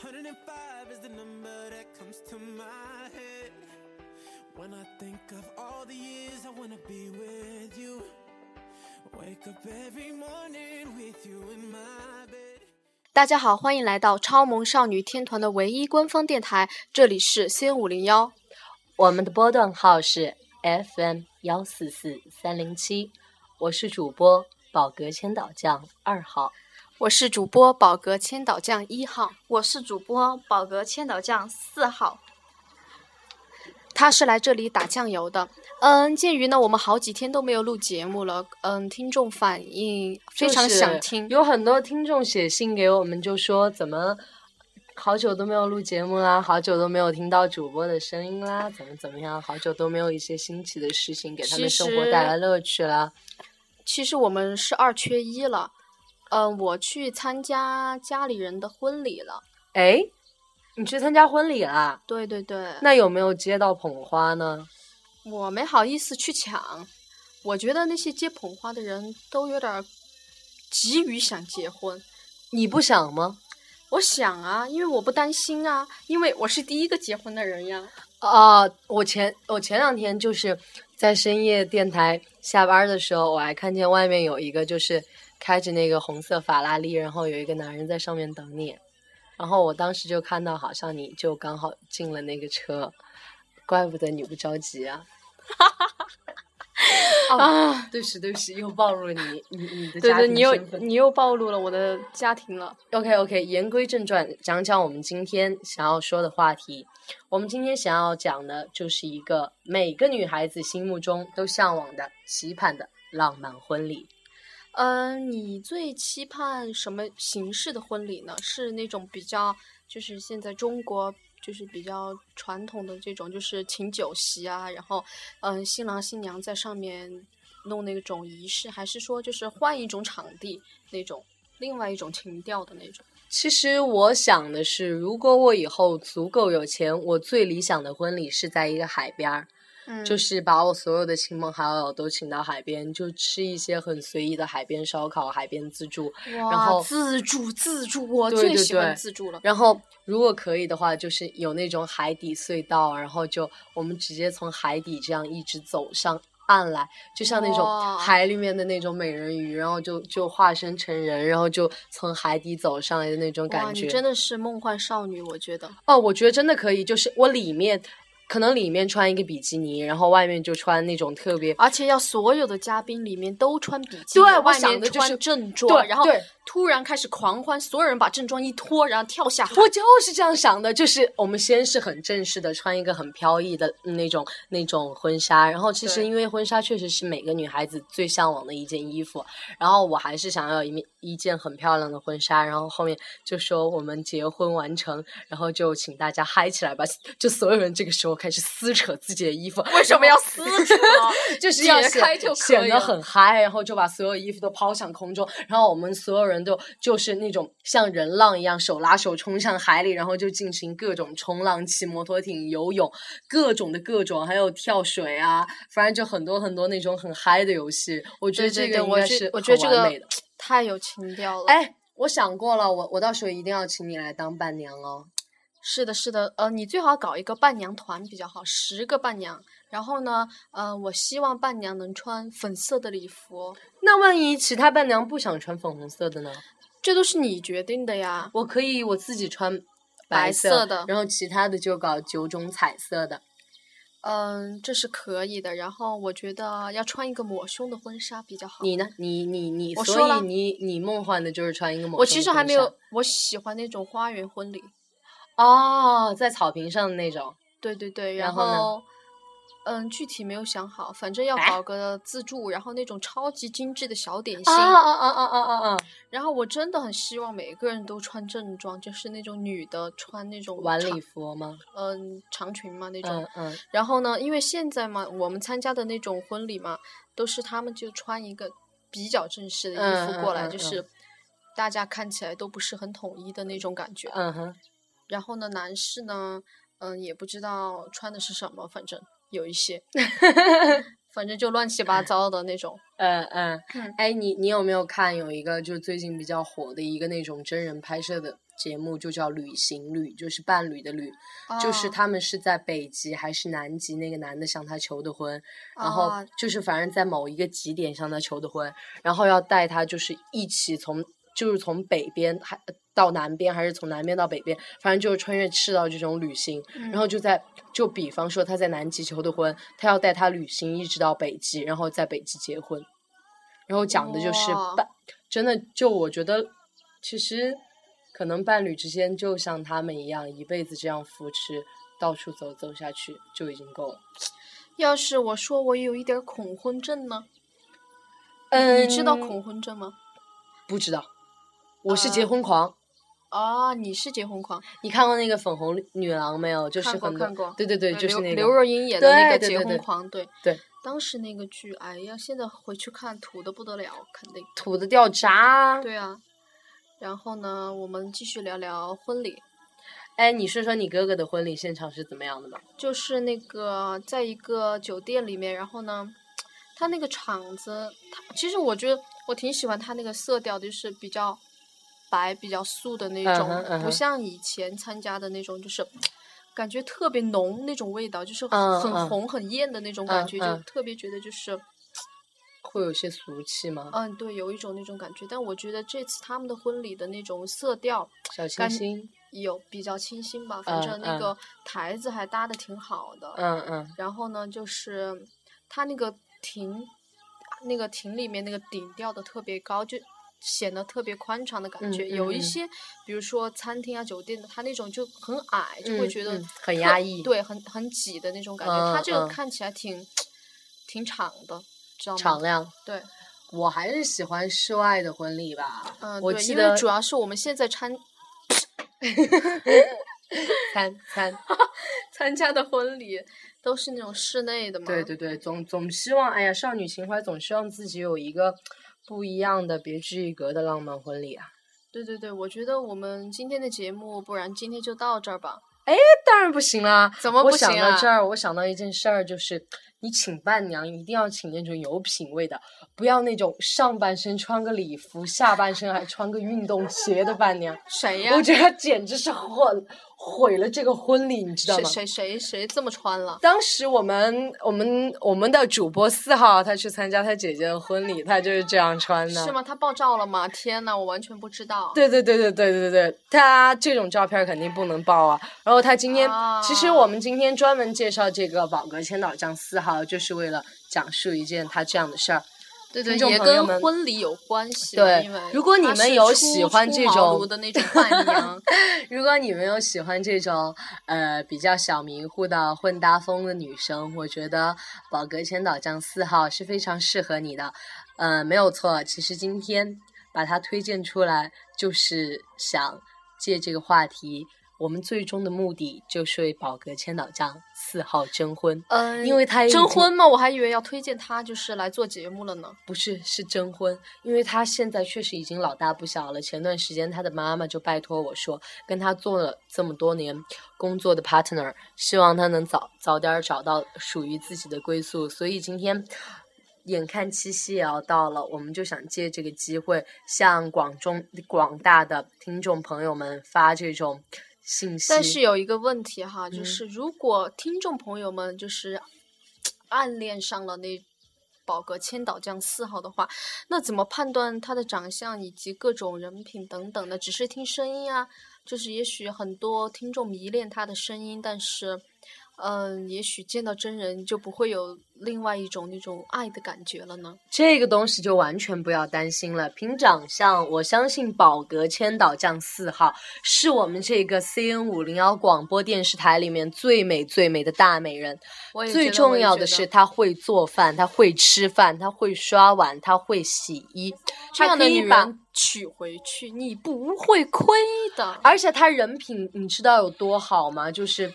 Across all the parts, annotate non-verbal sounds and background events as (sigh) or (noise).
105 is the number that comes to my head. When I think of all the years I wanna be with you. Wake up every morning with you in my bed. 大家好，欢迎来到超萌少女天团的唯一官方电台，这里是 C 五零幺。我们的波段号是 FM 幺四四三零七，我是主播宝格千岛酱二号。我是主播宝格千岛酱一号，我是主播宝格千岛酱四号。他是来这里打酱油的。嗯，鉴于呢，我们好几天都没有录节目了，嗯，听众反应非常想听，有很多听众写信给我们，就说怎么好久都没有录节目啦，好久都没有听到主播的声音啦，怎么怎么样，好久都没有一些新奇的事情给他们生活带来乐趣啦。其实我们是二缺一了。嗯，我去参加家里人的婚礼了。哎，你去参加婚礼啦？对对对。那有没有接到捧花呢？我没好意思去抢，我觉得那些接捧花的人都有点急于想结婚。你不想吗？我想啊，因为我不担心啊，因为我是第一个结婚的人呀。啊，我前我前两天就是在深夜电台下班的时候，我还看见外面有一个就是。开着那个红色法拉利，然后有一个男人在上面等你，然后我当时就看到，好像你就刚好进了那个车，怪不得你不着急啊！(laughs) 啊，对不起对不起，又暴露了你你你的家庭你又你又暴露了我的家庭了。OK OK，言归正传，讲讲我们今天想要说的话题。我们今天想要讲的就是一个每个女孩子心目中都向往的、期盼的浪漫婚礼。嗯，你最期盼什么形式的婚礼呢？是那种比较，就是现在中国就是比较传统的这种，就是请酒席啊，然后，嗯，新郎新娘在上面弄那种仪式，还是说就是换一种场地那种，另外一种情调的那种？其实我想的是，如果我以后足够有钱，我最理想的婚礼是在一个海边儿。就是把我所有的亲朋好友都请到海边，就吃一些很随意的海边烧烤、海边自助。然后自助自助，我最喜欢自助了。然后如果可以的话，就是有那种海底隧道，然后就我们直接从海底这样一直走上岸来，就像那种海里面的那种美人鱼，然后就就化身成人，然后就从海底走上来的那种感觉。你真的是梦幻少女，我觉得。哦，我觉得真的可以，就是我里面。可能里面穿一个比基尼，然后外面就穿那种特别，而且要所有的嘉宾里面都穿比基尼，对，外面穿正装，然后突然开始狂欢，所有人把正装一脱，然后跳下海。我就是这样想的，就是我们先是很正式的穿一个很飘逸的那种那种婚纱，然后其实因为婚纱确实是每个女孩子最向往的一件衣服，然后我还是想要一面一件很漂亮的婚纱，然后后面就说我们结婚完成，然后就请大家嗨起来吧，就所有人这个时候。开始撕扯自己的衣服，为什么要撕扯？(laughs) 就是要显显得很嗨，然后就把所有衣服都抛向空中，然后我们所有人都就是那种像人浪一样手拉手冲向海里，然后就进行各种冲浪、骑摩托艇、游泳，各种的各种，还有跳水啊，反正就很多很多那种很嗨的游戏。我觉得这个应该是我觉得这个太有情调了。哎，我想过了，我我到时候一定要请你来当伴娘哦。是的，是的，呃，你最好搞一个伴娘团比较好，十个伴娘。然后呢，呃，我希望伴娘能穿粉色的礼服。那万一其他伴娘不想穿粉红色的呢？这都是你决定的呀。我可以我自己穿白色的，然后其他的就搞九种彩色的。嗯，这是可以的。然后我觉得要穿一个抹胸的婚纱比较好。你呢？你你你，所以你你梦幻的就是穿一个抹胸。我其实还没有，我喜欢那种花园婚礼。哦，在草坪上的那种。对对对，然后呢？嗯，具体没有想好，反正要搞个自助，然后那种超级精致的小点心。啊啊啊啊啊啊啊！然后我真的很希望每个人都穿正装，就是那种女的穿那种晚礼服吗？嗯，长裙嘛那种。嗯嗯。然后呢，因为现在嘛，我们参加的那种婚礼嘛，都是他们就穿一个比较正式的衣服过来，就是大家看起来都不是很统一的那种感觉。嗯哼。然后呢，男士呢，嗯，也不知道穿的是什么，反正有一些，(laughs) 反正就乱七八糟的那种。嗯嗯。哎，你你有没有看有一个就是最近比较火的一个那种真人拍摄的节目，就叫《旅行旅》，就是伴侣的旅，就是哦他们是在北极还是南极，那个男的向她求的婚，然后啊就是反正在某一个极点向她求的婚，然后要带她就是一起从就是从北边还到南边，还是从南边到北边，反正就是穿越赤道这种旅行，然后就在就比方说他在南极求的婚，他要带他旅行一直到北极，然后在北极结婚，然后讲的就是伴，真的就我觉得其实可能伴侣之间就像他们一样，一辈子这样扶持。到处走走下去就已经够了。要是我说我有一点恐婚症呢？嗯你知道恐婚症吗？不知道，我是结呃婚狂。哦，你是结婚狂，你看过那个粉红女郎没有？就是很多看过对对对，呃就是那个刘刘若英演的那个结婚狂，对对，当时那个剧，哎呀，现在回去看土的不得了，肯定。土的掉渣。对啊，然后呢，我们继续聊聊婚礼，哎，你说说你哥哥的婚礼现场是怎么样的吧？就是那个在一个酒店里面，然后呢，他那个场子，他其实我觉得我挺喜欢他那个色调，就是比较白、比较素的那嗯种，不像以前参加的那种，就是。感觉特别浓那种味道，就是很红很艳的那种感觉，就特别觉得就是，(tsk) 会有些俗气吗？嗯，对，有一种那种感觉。但我觉得这次他们的婚礼的那种色调，小清新。有比较清新吧，反正那个台子还搭的挺好的。嗯嗯然后呢，就是它那个亭，那个亭里面那个顶吊的特别高，就显得特别宽敞的感嗯觉。有一些，比如说餐厅啊、酒店的，它那种就很矮，就会嗯觉得嗯很压抑对，很很挤的那种感觉。它这个看起来挺挺敞的，知道吗？敞亮。对，我还是喜欢室外的婚礼吧。嗯，对，我记得因为主要是我们现在参 (laughs) 参参。参加的婚礼都是那种室内的嘛。对对对，总总希望，哎呀，少女情怀总希望自己有一个不一样的、别具一格的浪漫婚礼啊。对对对，我觉得我们今天的节目，不然今天就到这儿吧。哎当然不行啦！怎么我想不行啊到这儿，我想到一件事儿，就是你请伴娘一定要请那种有品位的，不要那种上半身穿个礼服，下半身还穿个运动鞋的伴娘。谁呀？我觉得简直是毁毁了这个婚礼，你知道吗？谁谁谁谁这么穿了？当时我们我们我们的主播四号，他去参加他姐姐的婚礼，他就是这样穿的。是吗？他爆照了吗？天呐，我完全不知道。对对对对对对对，他这种照片肯定不能爆啊。然后他今天，其实我们今天专门介绍这个宝格千岛酱四号，就是为了讲述一件他这样的事儿。对对，也跟婚礼有关系。对 (laughs) 如果你们有喜欢这种庐的那种伴娘，如果你们有喜欢这种呃比较小迷糊的混搭风的女生，我觉得宝格千岛酱四号是非常适合你的。呃，没有错，其实今天把它推荐出来，就是想借这个话题，我们最终的目的就是为宝格千岛酱四号征婚。嗯，因为他征婚吗？我还以为要推荐他就是来做节目了呢。不是，是征婚，因为他现在确实已经老大不小了。前段时间他的妈妈就拜托我说，跟他做了这么多年工作的 partner，希望他能早早点儿找到属于自己的归宿。所以今天。眼看七夕也要到了，我们就想借这个机会向广中广大的听众朋友们发这种信息。但是有一个问题哈，嗯就是如果听众朋友们就是暗恋上了那宝格千岛酱四号的话，那怎么判断他的长相以及各种人品等等的？只是听声音啊，就是也许很多听众迷恋他的声音，但是。嗯，也许见到真人就不会有另外一种那种爱的感觉了呢。这个东西就完全不要担心了。凭长相，我相信宝格千岛酱四号是我们这个 CN 五零幺广播电视台里面最美最美的大美人。最重要的是，得她会做饭，她会吃饭，她会刷碗，她会洗衣，这样的把女人娶回去，你不会亏的。而且她人品，你知道有多好吗？就是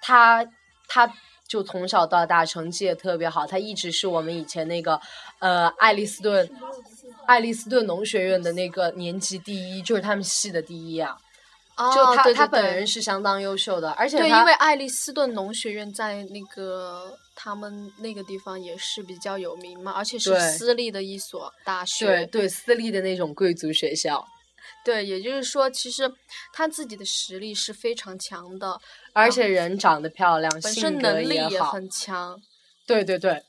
她，她就从小到大成绩也特别好，他一直是我们以前那个呃爱丽斯顿爱丽斯顿农学院的那个年级第一，就是他们系的第一啊。就哦对她她本人是相当优秀的，而且对，因为爱丽斯顿农学院在那个他们那个地方也是比较有名嘛，而且是私立的一所大学。对对私立的那种贵族学校。对，也就是说，其实他自己的实力是非常强的，而且人长得漂亮，本身能力也。很强。对对对，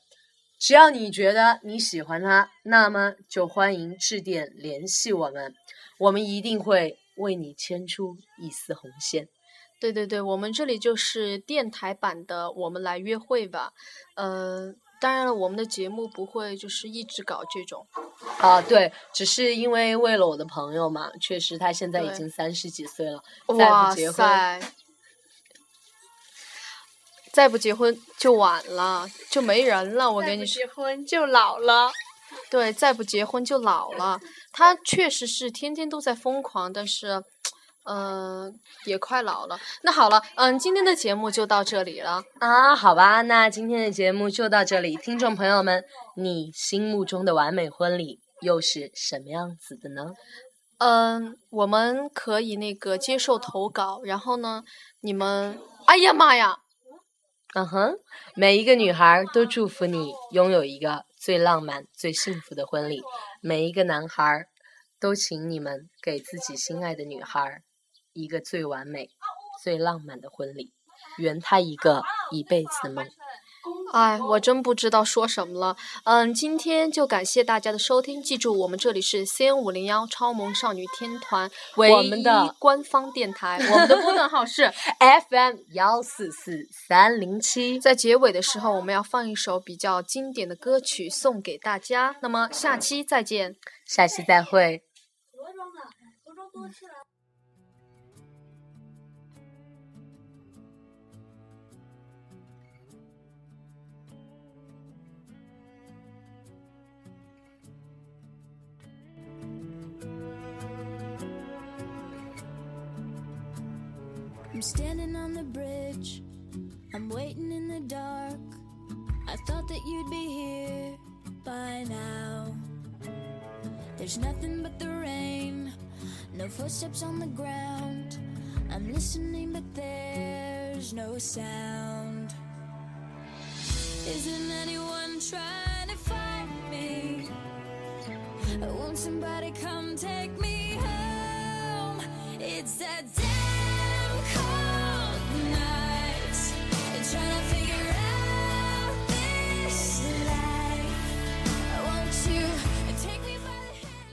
只要你觉得你喜欢他，那么就欢迎致电联系我们，我们一定会为你牵出一丝红线。对对对，我们这里就是电台版的《我们来约会吧》。呃，当然了，我们的节目不会就是一直搞这种。啊，对，只是因为为了我的朋友嘛，确实他现在已经三十几岁了，再不结婚，再不结婚就晚了，就没人了。我跟你说，婚就老了。对，再不结婚就老了。他确实是天天都在疯狂，但是，嗯、也快老了。那好了，嗯，今天的节目就到这里了。啊，好吧，那今天的节目就到这里，听众朋友们，你心目中的完美婚礼又是什么样子的呢？嗯，我们可以那个接受投稿，然后呢，你们，哎呀妈呀！嗯哼，每一个女孩儿都祝福你拥有一个最浪漫、最幸福的婚礼。每一个男孩儿都请你们给自己心爱的女孩儿一个最完美、最浪漫的婚礼，圆他一个一辈子的梦。哎，我真不知道说什么了。嗯，今天就感谢大家的收听，记住我们这里是 C N 五零幺超萌少女天团唯我们的一官方电台，我们的拨段号是。(laughs) FM 幺四四三零七，在结尾的时候，我们要放一首比较经典的歌曲送给大家。那么下期再见。下期再会。I'm standing on the bridge. I'm waiting in the dark. I thought that you'd be here by now. There's nothing but the rain, no footsteps on the ground. I'm listening, but there's no sound. Isn't anyone trying to find me? Won't somebody come take me home? It's that day.